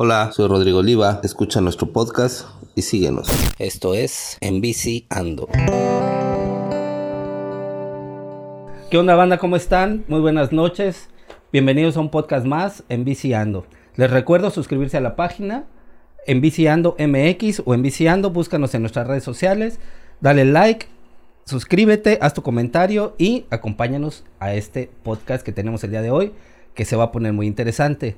Hola, soy Rodrigo Oliva, escucha nuestro podcast y síguenos. Esto es En Bici Ando. ¿Qué onda banda? ¿Cómo están? Muy buenas noches. Bienvenidos a un podcast más en Viciando. Les recuerdo suscribirse a la página en Viciando MX o en Viciando. Búscanos en nuestras redes sociales. Dale like, suscríbete, haz tu comentario y acompáñanos a este podcast que tenemos el día de hoy, que se va a poner muy interesante.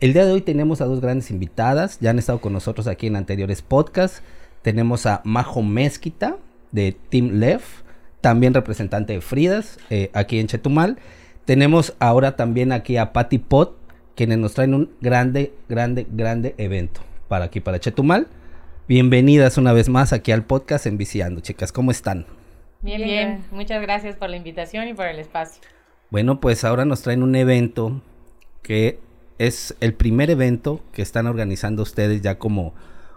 El día de hoy tenemos a dos grandes invitadas, ya han estado con nosotros aquí en anteriores podcasts. Tenemos a Majo Mezquita de Team Lef, también representante de Fridas, eh, aquí en Chetumal. Tenemos ahora también aquí a Patty Pot, quienes nos traen un grande, grande, grande evento para aquí, para Chetumal. Bienvenidas una vez más aquí al podcast en Viciando, chicas, ¿cómo están? Bien, bien, muchas gracias por la invitación y por el espacio. Bueno, pues ahora nos traen un evento que es el primer evento que están organizando ustedes ya como,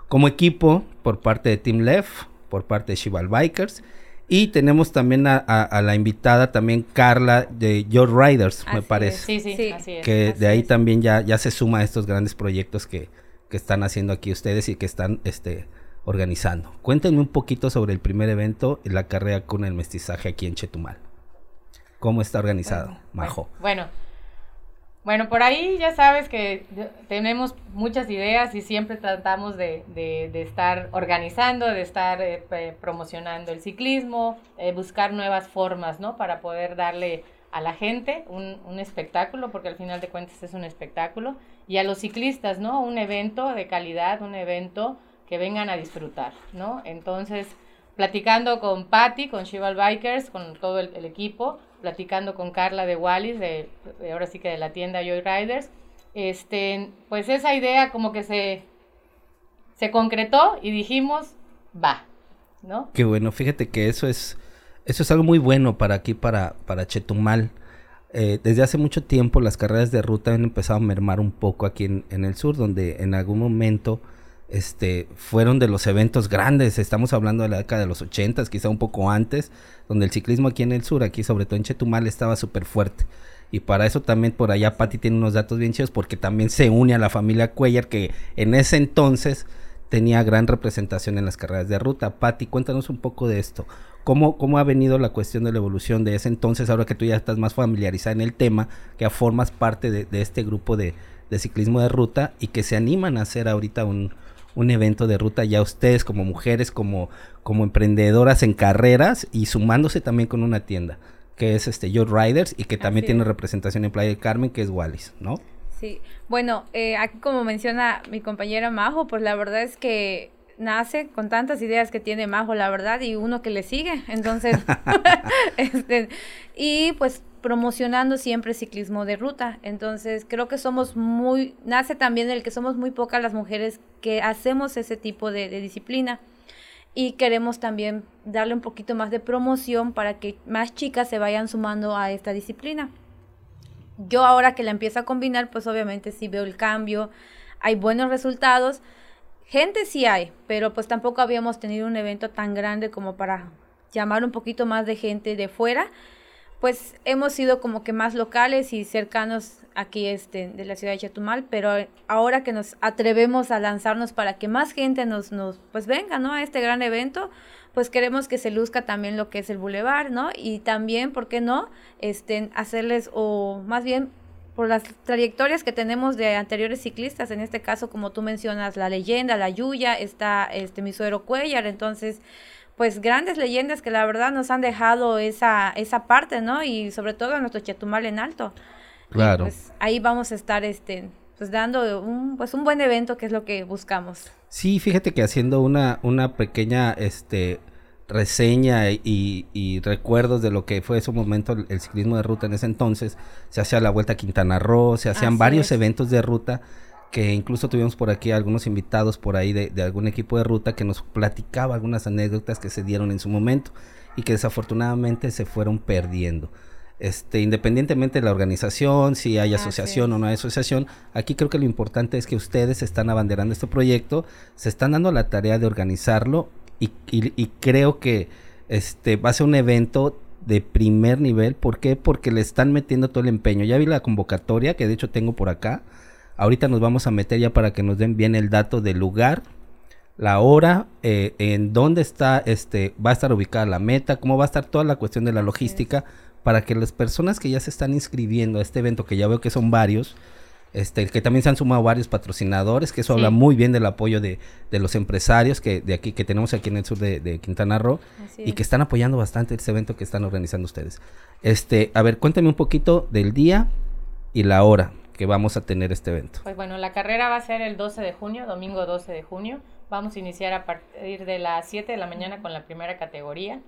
como equipo por parte de Team Left, por parte de Shival Bikers. Y tenemos también a, la invitada también Carla de Your Riders, me parece. Sí, sí, así es. Que de ahí también ya, ya se suma a estos grandes proyectos que, que están haciendo aquí ustedes y que están este, organizando. Cuéntenme un poquito sobre el primer evento, la carrera con el mestizaje aquí en Chetumal. ¿Cómo está organizado, Majo? bueno bueno, por ahí ya sabes que tenemos muchas ideas y siempre tratamos de, estar organizando, de estar eh, promocionando el ciclismo, eh, buscar nuevas formas, ¿no? Para poder darle a la gente un, espectáculo, porque al final de cuentas es un espectáculo, y a los ciclistas, ¿no? Un evento de calidad, un evento que vengan a disfrutar, ¿no? Entonces, platicando con Patty, con Chival Bikers, con todo el equipo, platicando con Carla de Wallis, de, ahora sí que de la tienda Joy Riders, este, pues esa idea como que se, se concretó y dijimos, va, ¿no? Qué bueno, fíjate que eso es, eso es algo muy bueno para aquí, para, para Chetumal. Eh, desde hace mucho tiempo las carreras de ruta han empezado a mermar un poco aquí en, en el sur, donde en algún momento este, fueron de los eventos grandes. Estamos hablando de la década de los 80, quizá un poco antes, donde el ciclismo aquí en el sur, aquí sobre todo en Chetumal, estaba súper fuerte. Y para eso también por allá Patti tiene unos datos bien chidos porque también se une a la familia Cuellar que en ese entonces tenía gran representación en las carreras de ruta. Patti, cuéntanos un poco de esto. ¿Cómo, ¿Cómo ha venido la cuestión de la evolución de ese entonces, ahora que tú ya estás más familiarizada en el tema, que formas parte de, este grupo de, de, ciclismo de ruta y que se animan a hacer ahorita un, un evento de ruta ya ustedes como mujeres, como, como emprendedoras en carreras y sumándose también con una tienda que es este Your Riders y que también tiene representación en Playa del Carmen que es Wallis, ¿no? Sí, bueno, eh, aquí como menciona mi compañera Majo, pues la verdad es que nace con tantas ideas que tiene Majo, la verdad, y uno que le sigue. Entonces, este, y pues promocionando siempre ciclismo de ruta. Entonces, creo que somos muy, nace también el que somos muy pocas las mujeres que hacemos ese tipo de, disciplina. Y queremos también darle un poquito más de promoción para que más chicas se vayan sumando a esta disciplina. Yo ahora que la empiezo a combinar, pues obviamente sí veo el cambio, hay buenos resultados. Gente sí hay, pero pues tampoco habíamos tenido un evento tan grande como para llamar un poquito más de gente de fuera pues hemos sido como que más locales y cercanos aquí este, de la ciudad de Chetumal, pero ahora que nos atrevemos a lanzarnos para que más gente nos, nos pues venga, ¿no? A este gran evento, pues queremos que se luzca también lo que es el bulevar, ¿no? Y también, ¿por qué no? Este, hacerles, o más bien por las trayectorias que tenemos de anteriores ciclistas, en este caso, como tú mencionas, la leyenda, la Yuya, está este, mi suero Cuellar, entonces pues grandes leyendas que la verdad nos han dejado esa, esa parte, ¿no? Y sobre todo nuestro Chetumal en alto. Claro. pues ahí vamos a estar este pues dando un pues un buen evento que es lo que buscamos. Sí, fíjate que haciendo una una pequeña este reseña y, y, recuerdos de lo que fue ese momento el, ciclismo de ruta en ese entonces, se hacía la Vuelta a Quintana Roo, se hacían varios eventos de ruta que incluso tuvimos por aquí algunos invitados por ahí de, algún equipo de ruta que nos platicaba algunas anécdotas que se dieron en su momento y que desafortunadamente se fueron perdiendo. Este, independientemente de la organización, si hay asociación o no hay asociación, aquí creo que lo importante es que ustedes están abanderando este proyecto, se están dando la tarea de organizarlo y, y creo que este va a ser un evento de primer nivel. ¿Por qué? Porque le están metiendo todo el empeño. Ya vi la convocatoria que de hecho tengo por acá Ahorita nos vamos a meter ya para que nos den bien el dato del lugar, la hora, eh, en dónde está, este, va a estar ubicada la meta, cómo va a estar toda la cuestión de la logística, para que las personas que ya se están inscribiendo a este evento, que ya veo que son varios, este, que también se han sumado varios patrocinadores, que eso habla muy bien del apoyo de, de, los empresarios que de aquí que tenemos aquí en el sur de, de Quintana Roo y que están apoyando bastante este evento que están organizando ustedes. Este, a ver, cuéntame un poquito del día y la hora que vamos a tener este evento. Pues bueno, la carrera va a ser el 12 de junio, domingo 12 de junio. Vamos a iniciar a partir de las 7 de la mañana con la primera categoría.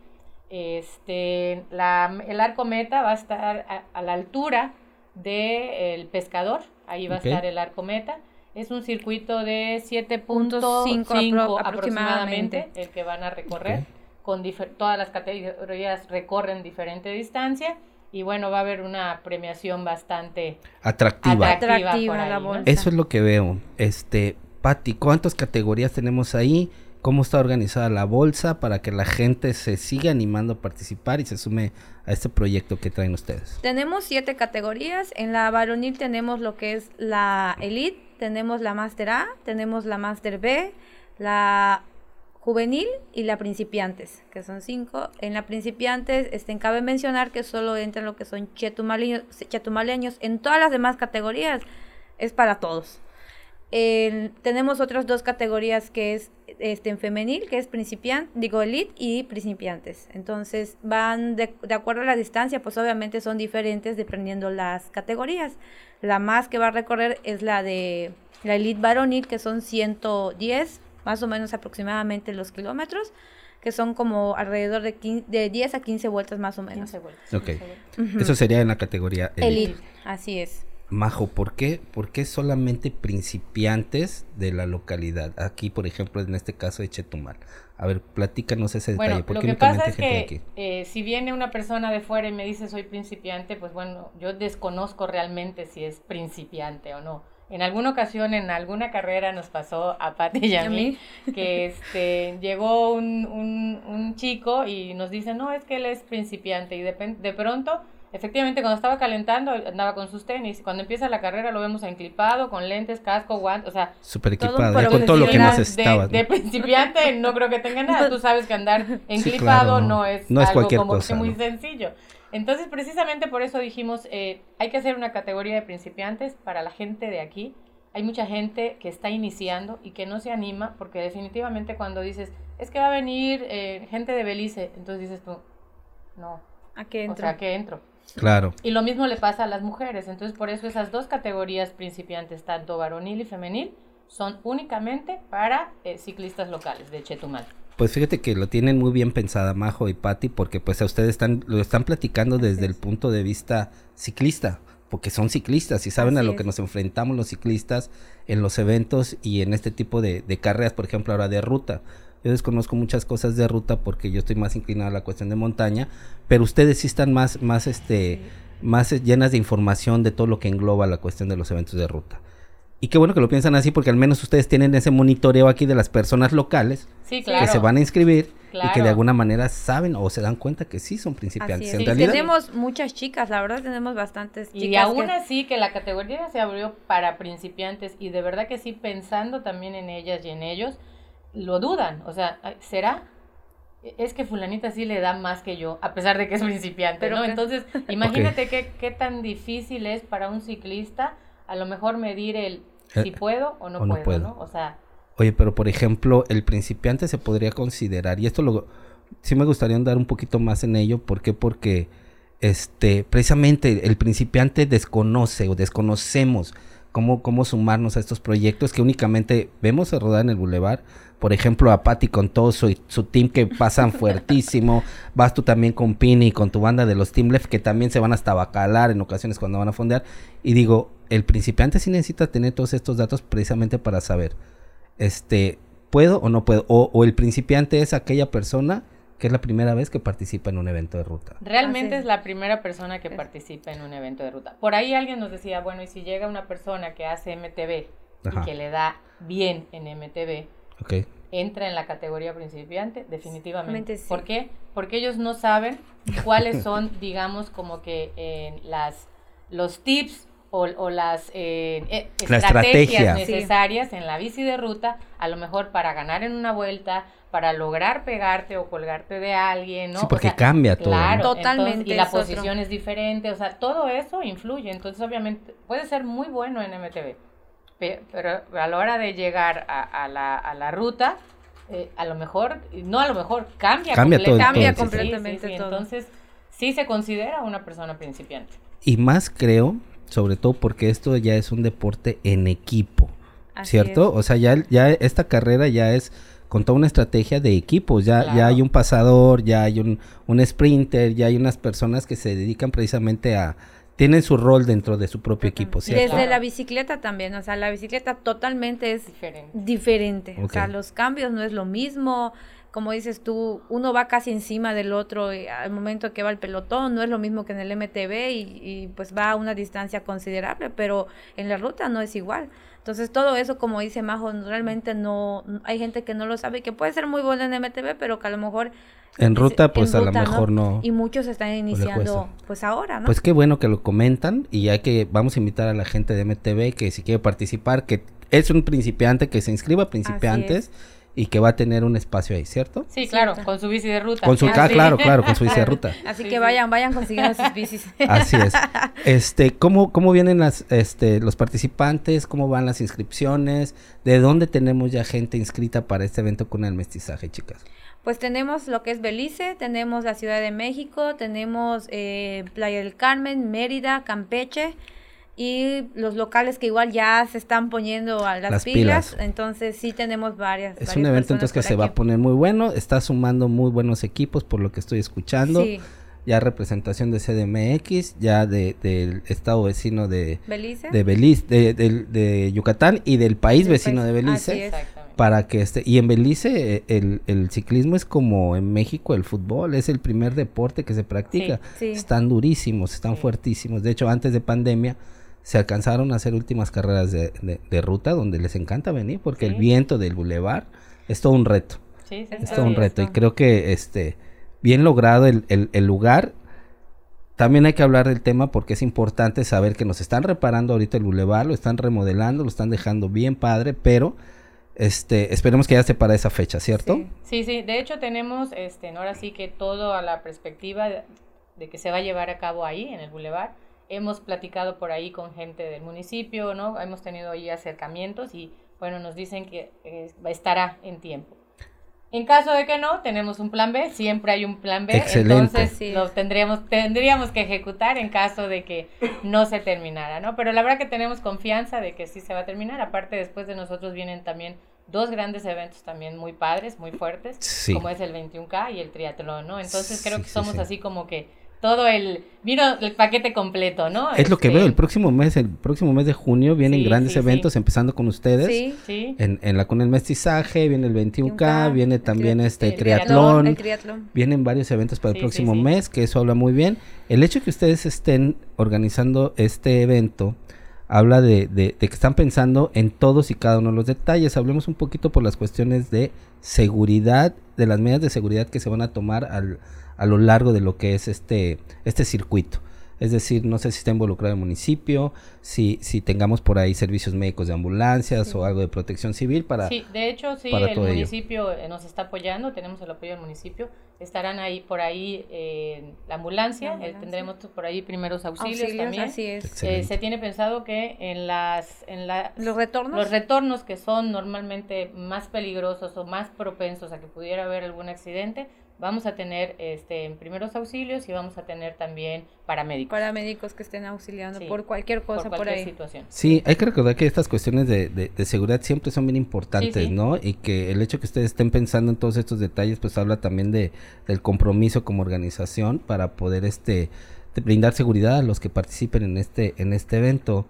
Este, la, el arco meta va a estar a, a la altura del pescador, ahí va a estar el arco meta. Es un circuito de 7.5 aproximadamente el que van a recorrer. Con todas las categorías recorren diferente distancia. Y bueno, va a haber una premiación bastante atractiva. atractiva, Eso es lo que veo. Este, Patti, ¿cuántas categorías tenemos ahí? cómo está organizada la bolsa para que la gente se siga animando a participar y se sume a este proyecto que traen ustedes. Tenemos siete categorías. En la varonil tenemos lo que es la Elite, tenemos la Master A, tenemos la Master B, la juvenil y la principiantes, que son cinco. En la principiantes, este, cabe mencionar que solo entran lo que son chetumaleños, chetumaleños. En todas las demás categorías es para todos tenemos otras dos categorías que es este, en femenil, que es principiante, digo elite y principiantes. Entonces van de, acuerdo a la distancia, pues obviamente son diferentes dependiendo las categorías. La más que va a recorrer es la de la elite varonil, que son 110, más o menos aproximadamente los kilómetros que son como alrededor de, de 10 a 15 vueltas más o menos. 15 vueltas. Ok. Eso sería en la categoría elite. elite. Así es. Majo, ¿por qué, ¿por qué solamente principiantes de la localidad? Aquí, por ejemplo, en este caso de Chetumal. A ver, platícanos ese detalle. ¿Por lo que pasa es que eh, si viene una persona de fuera y me dice soy principiante, pues bueno, yo desconozco realmente si es principiante o no. En alguna ocasión, en alguna carrera nos pasó a Pati y a mí, que este, llegó un, un, un, chico y nos dice, no, es que él es principiante y de, de pronto Efectivamente, cuando estaba calentando, andaba con sus tenis. Cuando empieza la carrera, lo vemos enclipado, con lentes, casco, guantes, o sea... Súper equipado, con todo lo que necesitaba. De, de, principiante no creo que tenga nada. Tú sabes que andar enclipado no. es, no es algo como cosa, muy sencillo. Entonces, precisamente por eso dijimos, eh, hay que hacer una categoría de principiantes para la gente de aquí. Hay mucha gente que está iniciando y que no se anima porque definitivamente cuando dices, es que va a venir eh, gente de Belice, entonces dices tú, no. ¿A qué entro? O sea, ¿a qué entro? Claro. Y lo mismo le pasa a las mujeres. Entonces, por eso esas dos categorías principiantes, tanto varonil y femenil, son únicamente para eh, ciclistas locales de Chetumal. Pues fíjate que lo tienen muy bien pensada Majo y Patti, porque pues a ustedes están, lo están platicando desde el punto de vista ciclista, porque son ciclistas y saben a lo que nos enfrentamos los ciclistas en los eventos y en este tipo de, de carreras, por ejemplo, ahora de ruta. Yo desconozco muchas cosas de ruta porque yo estoy más inclinado a la cuestión de montaña, pero ustedes sí están más, más, este, más llenas de información de todo lo que engloba la cuestión de los eventos de ruta. Y qué bueno que lo piensan así porque al menos ustedes tienen ese monitoreo aquí de las personas locales que se van a inscribir y que de alguna manera saben o se dan cuenta que sí son principiantes. En realidad, tenemos muchas chicas, la verdad tenemos bastantes chicas. Y aún así que la categoría se abrió para principiantes y de verdad que sí pensando también en ellas y en ellos, lo dudan, o sea, ¿será? Es que fulanita sí le da más que yo, a pesar de que es principiante, Pero ¿no? Entonces, imagínate qué, qué tan difícil es para un ciclista a lo mejor medir el eh, si puedo o no, puedo, no, O sea... Oye, pero por ejemplo, el principiante se podría considerar, y esto lo, sí me gustaría andar un poquito más en ello, ¿por qué? Porque este, precisamente el principiante desconoce o desconocemos cómo, cómo sumarnos a estos proyectos que únicamente vemos a rodar en el bulevar, por ejemplo, a Patty con todo su, su team que pasan fuertísimo. Vas tú también con Pini, con tu banda de los Team Left, que también se van hasta bacalar en ocasiones cuando van a fondear. Y digo, el principiante sí necesita tener todos estos datos precisamente para saber, este, ¿puedo o no puedo? O el principiante es aquella persona que es la primera vez que participa en un evento de ruta. Realmente es la primera persona que participa en un evento de ruta. Por ahí alguien nos decía, bueno, y si llega una persona que hace MTV y que le da bien en MTV, entra en la categoría principiante, definitivamente. ¿Por qué? Porque ellos no saben cuáles son, digamos, como que las, los tips o, las eh, eh, estrategias necesarias en la bici de ruta, a lo mejor para ganar en una vuelta, para lograr pegarte o colgarte de alguien, ¿no? Sí, porque cambia todo. Claro, totalmente. y la posición es diferente, o sea, todo eso influye. Entonces, obviamente, puede ser muy bueno en MTV, pero a la hora de llegar a, la, a la ruta, eh, a lo mejor, no a lo mejor, cambia, cambia, todo, cambia completamente todo. Entonces, sí se considera una persona principiante. Y más creo, sobre todo porque esto ya es un deporte en equipo, ¿cierto? O sea, ya, ya esta carrera ya es con toda una estrategia de equipos. Ya, ya hay un pasador, ya hay un, un sprinter, ya hay unas personas que se dedican precisamente a, tienen su rol dentro de su propio equipo, ¿cierto? Desde la bicicleta también, o sea, la bicicleta totalmente es diferente. O sea, los cambios no es lo mismo. Como dices tú, uno va casi encima del otro y al momento que va el pelotón, no es lo mismo que en el MTV y, y pues va a una distancia considerable, pero en la ruta no es igual. Entonces todo eso, como dice Majo, realmente no, hay gente que no lo sabe, que puede ser muy buena en MTV, pero que a lo mejor... En ruta, pues a lo mejor no. Y muchos están iniciando, pues ahora, ¿no? Pues qué bueno que lo comentan y hay que, vamos a invitar a la gente de MTV que si quiere participar, que es un principiante, que se inscriba principiantes y que va a tener un espacio ahí, ¿cierto? Sí, claro, con su bici de ruta. Con su, ah, claro, claro, con su bici de ruta. Así que vayan, vayan consiguiendo sus bicis. Así es. Este, ¿cómo, cómo vienen las, este, los participantes? ¿Cómo van las inscripciones? ¿De dónde tenemos ya gente inscrita para este evento con el mestizaje, chicas? Pues tenemos lo que es Belice, tenemos la Ciudad de México, tenemos eh, Playa del Carmen, Mérida, Campeche, y los locales que igual ya se están poniendo a las, pilas, entonces sí tenemos varias. Es un evento entonces que se va a poner muy bueno, está sumando muy buenos equipos por lo que estoy escuchando. Ya representación de CDMX, ya del estado vecino de Belice, de, Belice de, Yucatán y del país vecino de Belice. Para que este, y en Belice el, el, ciclismo es como en México el fútbol, es el primer deporte que se practica. Están durísimos, están fuertísimos. De hecho, antes de pandemia, se alcanzaron a hacer últimas carreras de, de, ruta donde les encanta venir porque el viento del bulevar es todo un reto. Sí, es todo un reto. Y creo que este bien logrado el, el, lugar. También hay que hablar del tema porque es importante saber que nos están reparando ahorita el bulevar, lo están remodelando, lo están dejando bien padre, pero este, esperemos que ya esté para esa fecha, ¿cierto? Sí, sí, de hecho tenemos, este, ahora sí que todo a la perspectiva de, de que se va a llevar a cabo ahí, en el bulevar hemos platicado por ahí con gente del municipio, ¿no? Hemos tenido ahí acercamientos y, bueno, nos dicen que eh, estará en tiempo. En caso de que no, tenemos un plan B, siempre hay un plan B, entonces lo tendríamos, tendríamos que ejecutar en caso de que no se terminara, ¿no? Pero la verdad que tenemos confianza de que sí se va a terminar, aparte después de nosotros vienen también dos grandes eventos también muy padres, muy fuertes, como es el 21K y el triatlón, ¿no? Entonces creo que somos así como que todo el vino el paquete completo, ¿no? Es lo que veo el este, próximo mes, el próximo mes de junio vienen grandes eventos empezando con ustedes. Sí, sí. En, en la con el mestizaje, viene el 21K, viene también este triatlón, Vienen varios eventos para el próximo mes, que eso habla muy bien. El hecho de que ustedes estén organizando este evento habla de, de, de, que están pensando en todos y cada uno de los detalles. Hablemos un poquito por las cuestiones de seguridad, de las medidas de seguridad que se van a tomar al a lo largo de lo que es este, este circuito. Es decir, no sé si está involucrado el municipio, si, si tengamos por ahí servicios médicos de ambulancias o algo de protección civil para... Sí, de hecho, sí, el municipio eh, nos está apoyando, tenemos el apoyo del municipio. Estarán ahí por ahí eh, la ambulancia, eh, tendremos por ahí primeros auxilios, también. Así es. se tiene pensado que en las... En los retornos. Los retornos que son normalmente más peligrosos o más propensos a que pudiera haber algún accidente, vamos a tener este, en primeros auxilios y vamos a tener también paramédicos. Paramédicos que estén auxiliando por cualquier cosa por, ahí. Situación. Sí, hay que recordar que estas cuestiones de, de, seguridad siempre son bien importantes, ¿no? Y que el hecho que ustedes estén pensando en todos estos detalles, pues habla también de, del compromiso como organización para poder este brindar seguridad a los que participen en este, en este evento.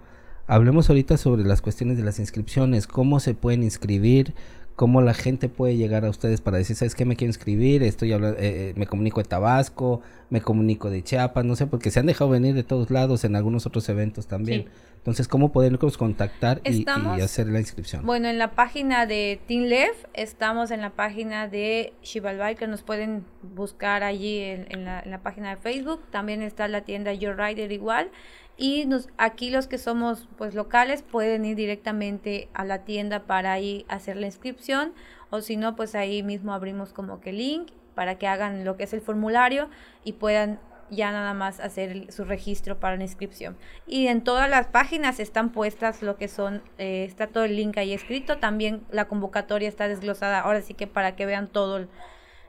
Hablemos ahorita sobre las cuestiones de las inscripciones, cómo se pueden inscribir, cómo la gente puede llegar a ustedes para decir, ¿sabes qué? Me quiero inscribir, estoy hablando, eh, eh, me comunico de Tabasco, me comunico de Chiapas, no sé, porque se han dejado venir de todos lados en algunos otros eventos también. Entonces, ¿cómo poderlos contactar y, hacer la inscripción? Bueno, en la página de TeamLev, estamos en la página de Shivalbay, que nos pueden buscar allí en, la, en la página de Facebook. También está la tienda Your Rider igual. y nos, aquí los que somos pues locales pueden ir directamente a la tienda para ahí hacer la inscripción o si no pues ahí mismo abrimos como que link para que hagan lo que es el formulario y puedan ya nada más hacer su registro para la inscripción. Y en todas las páginas están puestas lo que son, eh, está todo el link ahí escrito, también la convocatoria está desglosada, ahora sí que para que vean todo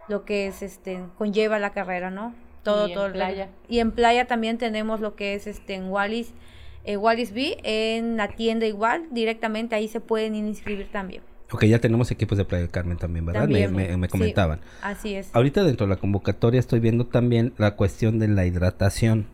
lo que es, este, conlleva la carrera, ¿no? todo, y todo en playa. Y en playa también tenemos lo que es este en Wallis, eh, Wallis B, en la tienda igual, directamente ahí se pueden inscribir también. Ok, ya tenemos equipos de Playa del Carmen también, ¿verdad? También, me, me, me sí. comentaban. Así es. Ahorita dentro de la convocatoria estoy viendo también la cuestión de la hidratación.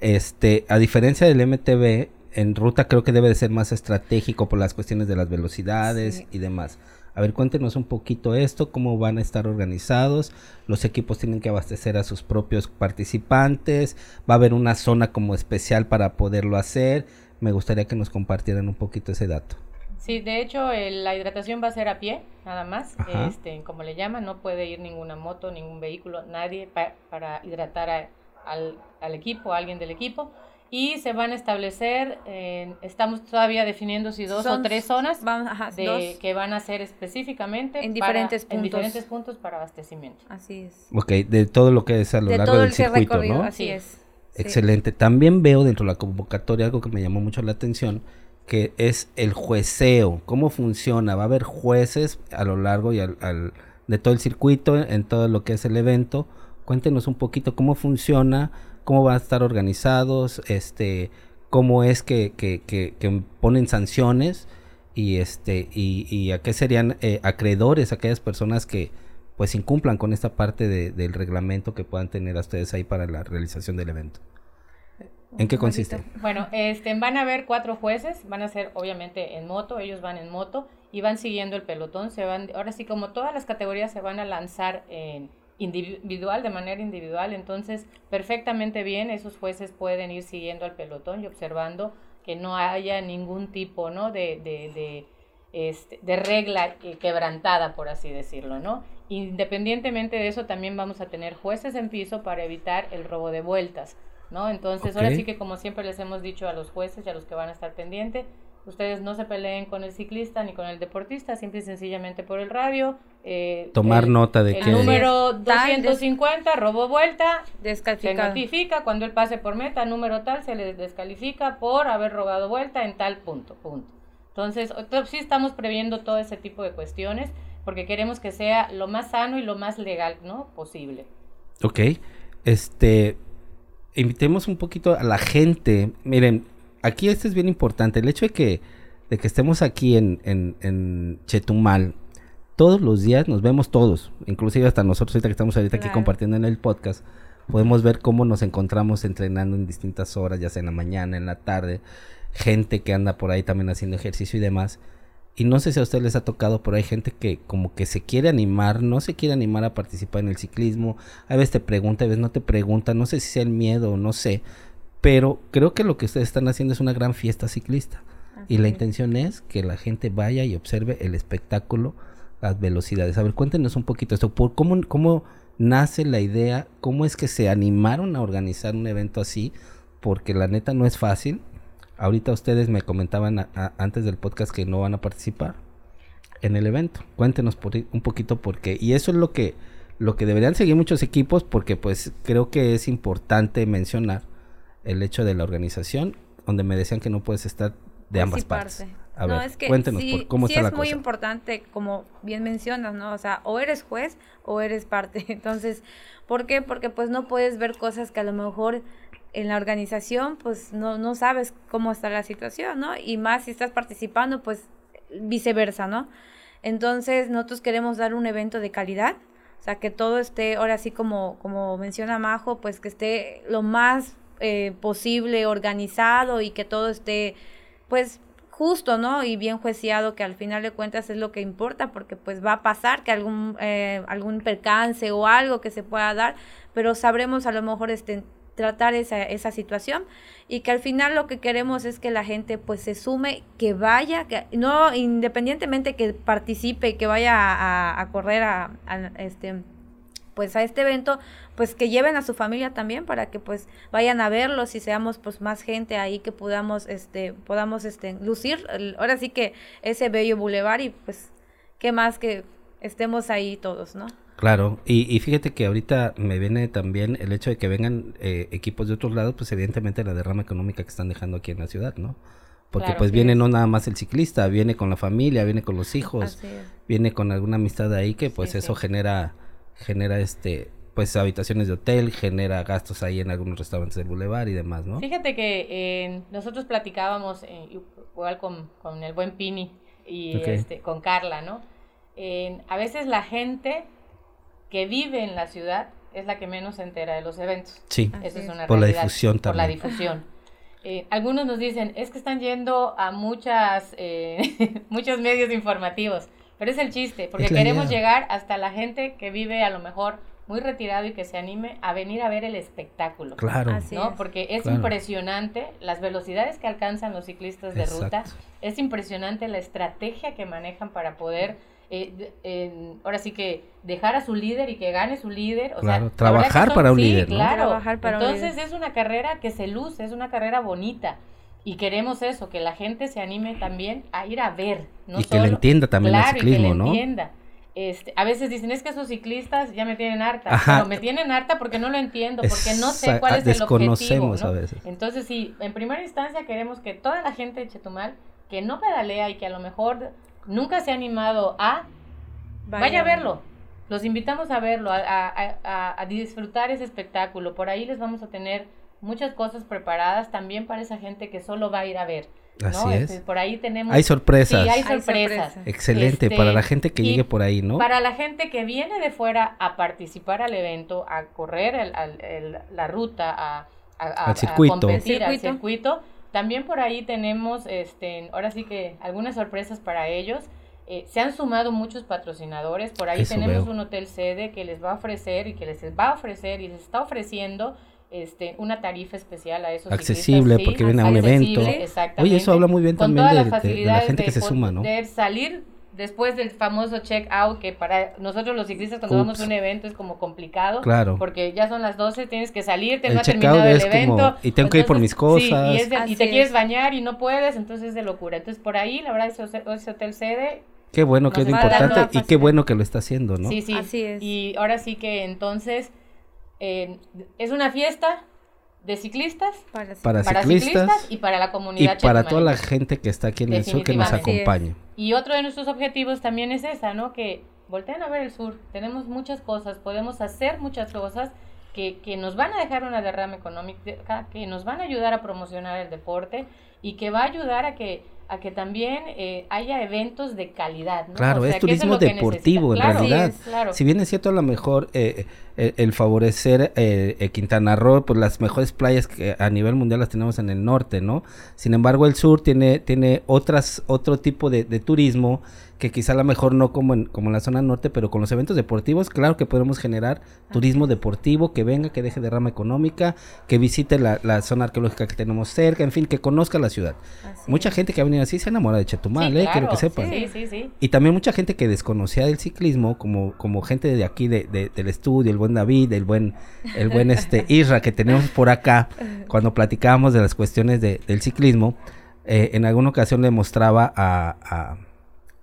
Este, a diferencia del MTV, en ruta creo que debe de ser más estratégico por las cuestiones de las velocidades Sí. y demás. A ver, cuéntenos un poquito esto, cómo van a estar organizados. Los equipos tienen que abastecer a sus propios participantes. Va a haber una zona como especial para poderlo hacer. Me gustaría que nos compartieran un poquito ese dato. Sí, de hecho, el- la hidratación va a ser a pie, nada más, Ajá. este, como le llaman, no puede ir ninguna moto, ningún vehículo, nadie pa- para hidratar a- al, al equipo, a alguien del equipo. Y se van a establecer, en- estamos todavía definiendo si dos Son- o tres zonas Vamos, ajá, de, dos. que van a ser específicamente En para- diferentes en puntos. diferentes puntos para abastecimiento. Así es. Ok, de todo lo que es a lo de largo todo del el circuito, ¿no? así Sí. es. Sí. Excelente. También veo dentro de la convocatoria algo que me llamó mucho la atención, que es el jueceo. ¿Cómo funciona? Va a haber jueces a lo largo y al, al- de todo el circuito, en todo lo que es el evento. Cuéntenos un poquito cómo funciona, cómo van a estar organizados, este, cómo es que, que, que- que ponen sanciones y este y, y a qué serían eh, acreedores aquellas personas que pues incumplan con esta parte de- del reglamento que puedan tener a ustedes ahí para la realización del evento. ¿En qué consiste? Bueno, este, van a haber cuatro jueces, van a ser obviamente en moto, ellos van en moto y van siguiendo el pelotón, se van, ahora sí como todas las categorías se van a lanzar en individual, de manera individual, entonces perfectamente bien esos jueces pueden ir siguiendo al pelotón y observando que no haya ningún tipo, ¿no? de, de, de, este, de regla eh, quebrantada, por así decirlo, ¿no? Independientemente de eso, también vamos a tener jueces en piso para evitar el robo de vueltas, ¿no? Entonces, ahora sí que como siempre les hemos dicho a los jueces y a los que van a estar pendientes, ustedes no se peleen con el ciclista ni con el deportista, simple y sencillamente por el radio. eh, Tomar el- nota de el que- número Tal, des- 250, robo vuelta, se notifica cuando él pase por meta, número tal, se le descalifica por haber robado vuelta en tal punto, punto. Entonces, sí estamos previendo todo ese tipo de cuestiones porque queremos que sea lo más sano y lo más legal, ¿no? Posible. Ok. Este. Invitemos un poquito a la gente. Miren, aquí esto es bien importante. El hecho de que, de que estemos aquí en, en, en Chetumal, todos los días nos vemos todos. Inclusive hasta nosotros ahorita que estamos ahorita aquí compartiendo en el podcast. Podemos ver cómo nos encontramos entrenando en distintas horas, ya sea en la mañana, en la tarde. Gente que anda por ahí también haciendo ejercicio y demás. Y no sé si a ustedes les ha tocado, pero hay gente que como que se quiere animar, no se quiere animar a participar en el ciclismo. A veces te pregunta, a veces no te pregunta, no sé si sea el miedo no sé. Pero creo que lo que ustedes están haciendo es una gran fiesta ciclista. Y la intención es que la gente vaya y observe el espectáculo, las velocidades. A ver, cuéntenos un poquito esto. ¿Por cómo, ¿Cómo nace la idea? ¿Cómo es que se animaron a organizar un evento así? Porque la neta no es fácil. Ahorita ustedes me comentaban a- a- antes del podcast que no van a participar en el evento. Cuéntenos por, un poquito por qué. Y eso es lo que, lo que deberían seguir muchos equipos porque pues creo que es importante mencionar el hecho de la organización donde me decían que no puedes estar de ambas partes. Participarse. A no, ver, es que cuéntenos sí, por cómo sí está es la muy cosa. importante, como bien mencionas, ¿no? O sea, o eres juez o eres parte. Entonces, ¿por qué? Porque pues no puedes ver cosas que a lo mejor en la organización pues no, no sabes cómo está la situación, ¿no? Y más si estás participando, pues viceversa, ¿no? Entonces, nosotros queremos dar un evento de calidad, o sea, que todo esté, ahora sí como, como menciona Majo, pues que esté lo más eh, posible organizado y que todo esté, pues, justo, ¿no? Y bien juiciado, que al final de cuentas es lo que importa, porque pues va a pasar que algún, eh, algún percance o algo que se pueda dar, pero sabremos a lo mejor este, tratar esa, esa situación y que al final lo que queremos es que la gente pues se sume, que vaya, que no independientemente que participe, que vaya a, correr a, a, este pues a este evento, pues que lleven a su familia también para que pues vayan a verlos y seamos pues más gente ahí que podamos este podamos este lucir ahora sí que ese bello bulevar y pues qué más que estemos ahí todos, ¿no? Claro, y, fíjate que ahorita me viene también el hecho de que vengan eh, equipos de otros lados, pues evidentemente la derrama económica que están dejando aquí en la ciudad, ¿no? Porque pues viene no nada más el ciclista, viene con la familia, viene con los hijos, viene con alguna amistad ahí que pues eso genera genera este pues habitaciones de hotel, genera gastos ahí en algunos restaurantes del bulevar y demás, ¿no? Fíjate que eh, nosotros platicábamos eh, igual con, el buen Pini y este, con Carla, ¿no? a veces la gente que vive en la ciudad es la que menos se entera de los eventos. Sí, Eso es una por la difusión también. Por la difusión. Eh, algunos nos dicen, es que están yendo a muchas, muchos medios informativos. Pero es el chiste, porque queremos llegar hasta la gente que vive a lo mejor muy retirado y que se anime a venir a ver el espectáculo. Claro. ¿no? Porque es impresionante las velocidades que alcanzan los ciclistas de ruta, es impresionante la estrategia que manejan para poder eh, ahora sí que dejar a su líder y que gane su líder. O claro, trabajar para un líder. Claro, trabajar para entonces es una carrera que se luce, es una carrera bonita. Y queremos eso, que la gente se anime también a ir a ver. y que le entienda también el ciclismo, y que ¿no? entienda. Este, a veces dicen, es que esos ciclistas ya me tienen harta. Pero me tienen harta porque no lo entiendo, porque no sé cuál es el objetivo. A veces. Entonces, sí, en primera instancia queremos que toda la gente de Chetumal que no pedalea y que a lo mejor nunca se ha animado a, vaya, a verlo. Los invitamos a verlo, a, a, a disfrutar ese espectáculo. Por ahí les vamos a tener muchas cosas preparadas también para esa gente que solo va a ir a ver. Así es. Este, por ahí tenemos... Hay sorpresas. Sí, hay sorpresas. Excelente, para la este, gente que llegue por ahí, ¿no? Para la gente que viene de fuera a participar al evento, a correr el, la ruta, a, al circuito. competir al circuito, también por ahí tenemos, este, ahora sí que algunas sorpresas para ellos. Eh, se han sumado muchos patrocinadores, por ahí tenemos un hotel sede que les va a ofrecer y que les va a ofrecer y les está ofreciendo este, una tarifa especial a esos accesible porque viene a un evento. Oye, eso habla muy bien también de, la gente que se suma, ¿no? De salir después del famoso check out que para nosotros los ciclistas cuando vamos a un evento es como complicado claro. porque ya son las 12 tienes que salir te no ha terminado el evento y tengo que ir por mis cosas. y, te quieres bañar y no puedes entonces es de locura. Entonces por ahí la verdad ese, ese hotel sede qué bueno que es importante y qué bueno que lo está haciendo no sí sí. Así es. Y ahora sí que entonces es una fiesta de ciclistas para, ciclistas, y para la comunidad y para toda la gente que está aquí en el sur que nos acompañe. Y otro de nuestros objetivos también es esa, ¿no? Que volteen a ver el sur. Tenemos muchas cosas, podemos hacer muchas cosas que, que nos van a dejar una derrama económica, que nos van a ayudar a promocionar el deporte y que va a ayudar a que a que también eh, haya eventos de calidad. ¿no? Claro, es turismo deportivo en realidad. Si bien es cierto a lo mejor eh, eh, el favorecer Quintana Roo, pues las mejores playas que a nivel mundial las tenemos en el norte, ¿no? Sin embargo, el sur tiene, tiene otras, otro tipo de, de turismo que quizá a lo mejor no como en, como en la zona norte, pero con los eventos deportivos, claro que podemos generar turismo deportivo, que venga, que deje de rama económica, que visite la, la, zona arqueológica que tenemos cerca, en fin, que conozca la ciudad. Mucha gente que ha venido así se enamora de Chetumal, ¿eh? quiero que sepan. Sí, sí, sí. Y también mucha gente que desconocía del ciclismo, como, como gente de aquí de, del estudio, el buen David, el buen, el buen este Isra que tenemos por acá, cuando platicábamos de las cuestiones de, del ciclismo, eh, en alguna ocasión le mostraba a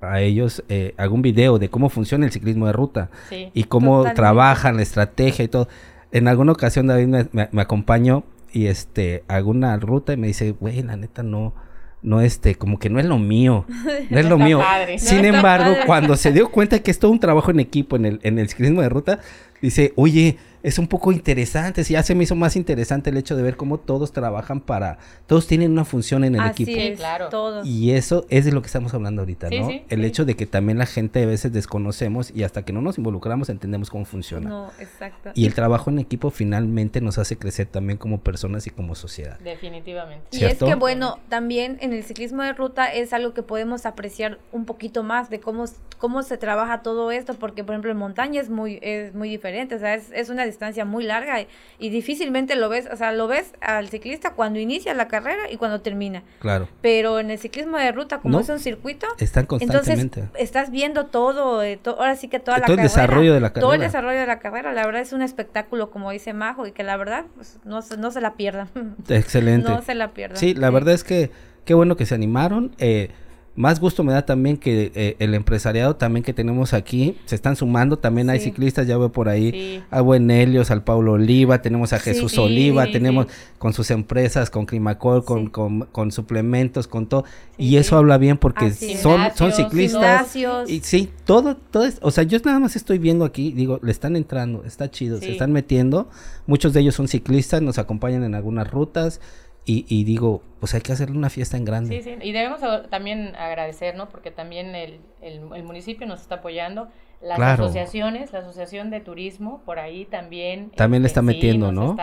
a ellos eh, algún video de cómo funciona el ciclismo de ruta y cómo trabajan la estrategia y todo. En alguna ocasión David me, me, acompañó y este hago una ruta y me dice, güey, la neta no, no este, como que no es lo mío, no es lo mío. Sin embargo, cuando se dio cuenta que es todo un trabajo en equipo en el, en el ciclismo de ruta, dice, oye, es un poco interesante, sí, ya se me hizo más interesante el hecho de ver cómo todos trabajan para, todos tienen una función en el Así equipo. Es, claro. Todos. Y eso es de lo que estamos hablando ahorita, ¿no? el hecho de que también la gente a veces desconocemos y hasta que no nos involucramos entendemos cómo funciona. No, exacto. Y el trabajo en equipo finalmente nos hace crecer también como personas y como sociedad. Definitivamente. Y es que bueno, también en el ciclismo de ruta es algo que podemos apreciar un poquito más de cómo, cómo se trabaja todo esto, porque por ejemplo en montaña es muy, es muy diferente, o sea, es, es una distancia muy larga y, difícilmente lo ves, o sea, lo ves al ciclista cuando inicia la carrera y cuando termina. Claro. Pero en el ciclismo de ruta, como es un circuito, están constantemente. Entonces, estás viendo todo, eh, ahora sí que toda la todo el desarrollo de la carrera. Todo el desarrollo de la carrera, la verdad es un espectáculo, como dice Majo, y que la verdad pues, no, no se la pierdan. Excelente. no se la pierdan. Sí, la verdad es que qué bueno que se animaron. Eh, más gusto me da también que eh, el empresariado también que tenemos aquí se están sumando. También hay ciclistas, ya veo por ahí a Buen Helios, al Paulo Oliva, tenemos a Jesús Oliva, tenemos con sus empresas, con Climacol, con, con, suplementos, con todo. y eso habla bien porque son, son ciclistas. Y sí, todo, todo es, o sea, yo nada más estoy viendo aquí, digo, le están entrando, está chido, se están metiendo. Muchos de ellos son ciclistas, nos acompañan en algunas rutas. Y, y, digo, pues hay que hacerle una fiesta en grande. Sí, sí, y debemos también agradecer, ¿no? Porque también el, el, el municipio nos está apoyando las asociaciones, la Asociación de Turismo, por ahí también. También le está este, metiendo, ¿no?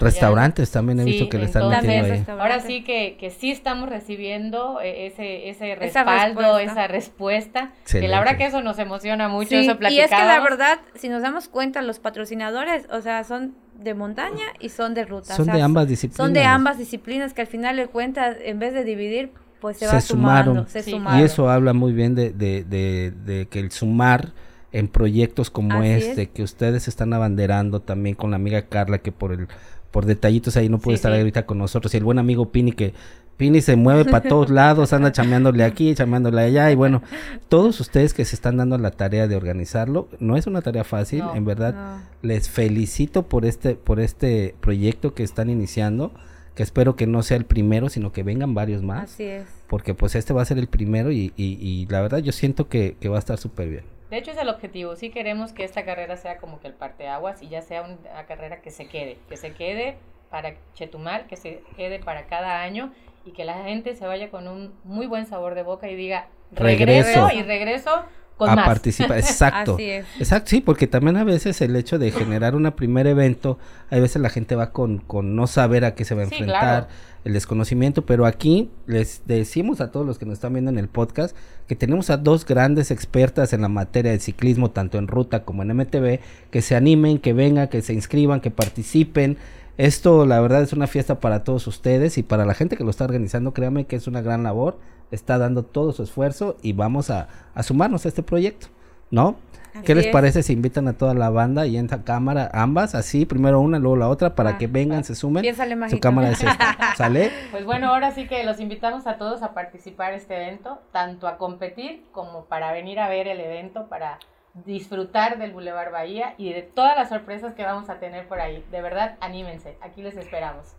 Restaurantes también he visto que le están metiendo ahí. Ahora sí que, que sí estamos recibiendo eh, ese, ese respaldo, esa respuesta. Que la verdad que eso nos emociona mucho, eso Y es que la verdad, si nos damos cuenta, los patrocinadores, o sea, son de montaña y son de ruta. Son de ambas disciplinas. Son de ambas disciplinas que al final de cuentas, en vez de dividir, pues se, va sumando, se Y eso habla muy bien de, de, de, de que el sumar en proyectos como este, que ustedes están abanderando también con la amiga Carla, que por el por detallitos ahí no puede estar ahorita con nosotros, y el buen amigo Pini, que Pini se mueve para todos lados, anda chameándole aquí, chameándole allá, y bueno, todos ustedes que se están dando la tarea de organizarlo, no es una tarea fácil, en verdad, les felicito por este, por este proyecto que están iniciando, que espero que no sea el primero, sino que vengan varios más. Así es. Porque pues este va a ser el primero y, y, y la verdad yo siento que, que va a estar súper bien. De hecho es el objetivo, sí queremos que esta carrera sea como que el parteaguas y ya sea una carrera que se quede, que se quede para Chetumal, que se quede para cada año y que la gente se vaya con un muy buen sabor de boca y diga regreso, y regreso con a más. participar, exacto. Exacto, sí, porque también a veces el hecho de generar un primer evento, a veces la gente va con, con no saber a qué se va a enfrentar, el desconocimiento, pero aquí les decimos a todos los que nos están viendo en el podcast que tenemos a dos grandes expertas en la materia de ciclismo, tanto en ruta como en MTV, que se animen, que vengan, que se inscriban, que participen. Esto, la verdad, es una fiesta para todos ustedes y para la gente que lo está organizando, créanme que es una gran labor, está dando todo su esfuerzo y vamos a, a sumarnos a este proyecto, ¿no? ¿Qué les parece si invitan a toda la banda y en esta cámara, ambas, así, primero una, luego la otra, para ah, que vengan, se sumen? Su cámara es esta. ¿Sale? Pues bueno, ahora sí que los invitamos a todos a participar en este evento, tanto a competir como para venir a ver el evento, para disfrutar del Boulevard Bahía y de todas las sorpresas que vamos a tener por ahí. De verdad, anímense, aquí les esperamos.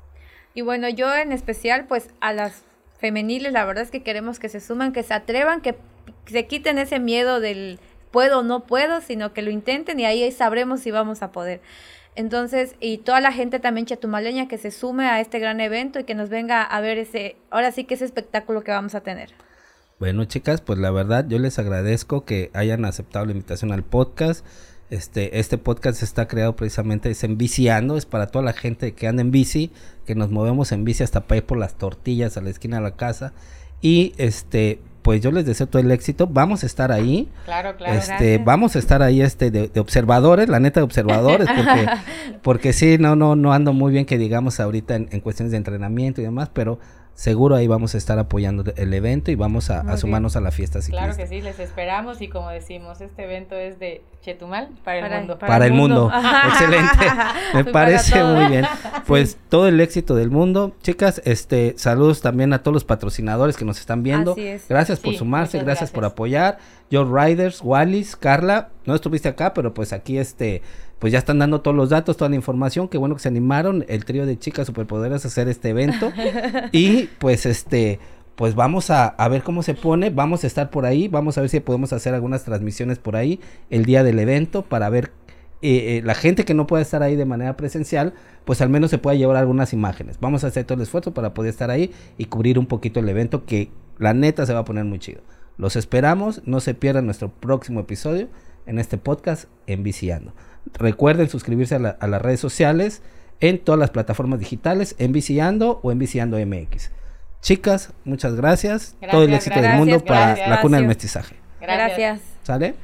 Y bueno, yo en especial, pues a las femeniles, la verdad es que queremos que se suman, que se atrevan, que se quiten ese miedo del puedo o no puedo, sino que lo intenten y ahí sabremos si vamos a poder. Entonces, y toda la gente también chetumaleña que se sume a este gran evento y que nos venga a ver ese, ahora sí que ese espectáculo que vamos a tener. Bueno, chicas, pues la verdad yo les agradezco que hayan aceptado la invitación al podcast. Este, este podcast está creado precisamente, es en viciando, es para toda la gente que anda en bici, que nos movemos en bici hasta para ir por las tortillas a la esquina de la casa. Y este, pues yo les deseo todo el éxito. Vamos a estar ahí. Claro, claro. Este, vamos a estar ahí este de, observadores, la neta de observadores, porque, porque sí, no, no, no ando muy bien que digamos ahorita en, en cuestiones de entrenamiento y demás, pero seguro ahí vamos a estar apoyando el evento y vamos a, sumarnos a la fiesta ciclista. Claro que sí, les esperamos y como decimos, este evento es de Chetumal para, el mundo. Para, el mundo, excelente, me parece muy bien. Pues todo el éxito del mundo. Chicas, este saludos también a todos los patrocinadores que nos están viendo. Gracias por sumarse, gracias, por apoyar. Joe Riders, Wallis, Carla, no estuviste acá, pero pues aquí este pues ya están dando todos los datos, toda la información. Qué bueno que se animaron el trío de chicas superpoderosas a hacer este evento. y pues este, pues vamos a, a, ver cómo se pone. Vamos a estar por ahí. Vamos a ver si podemos hacer algunas transmisiones por ahí el día del evento para ver eh, eh, la gente que no pueda estar ahí de manera presencial, pues al menos se pueda llevar algunas imágenes. Vamos a hacer todo el esfuerzo para poder estar ahí y cubrir un poquito el evento que la neta se va a poner muy chido. Los esperamos, no se pierdan nuestro próximo episodio en este podcast en Viciando. Recuerden suscribirse a, las redes sociales en todas las plataformas digitales, en Viciando o en Viciando MX. Chicas, muchas gracias. Todo el éxito del mundo para la cuna del mestizaje. Gracias. ¿Sale?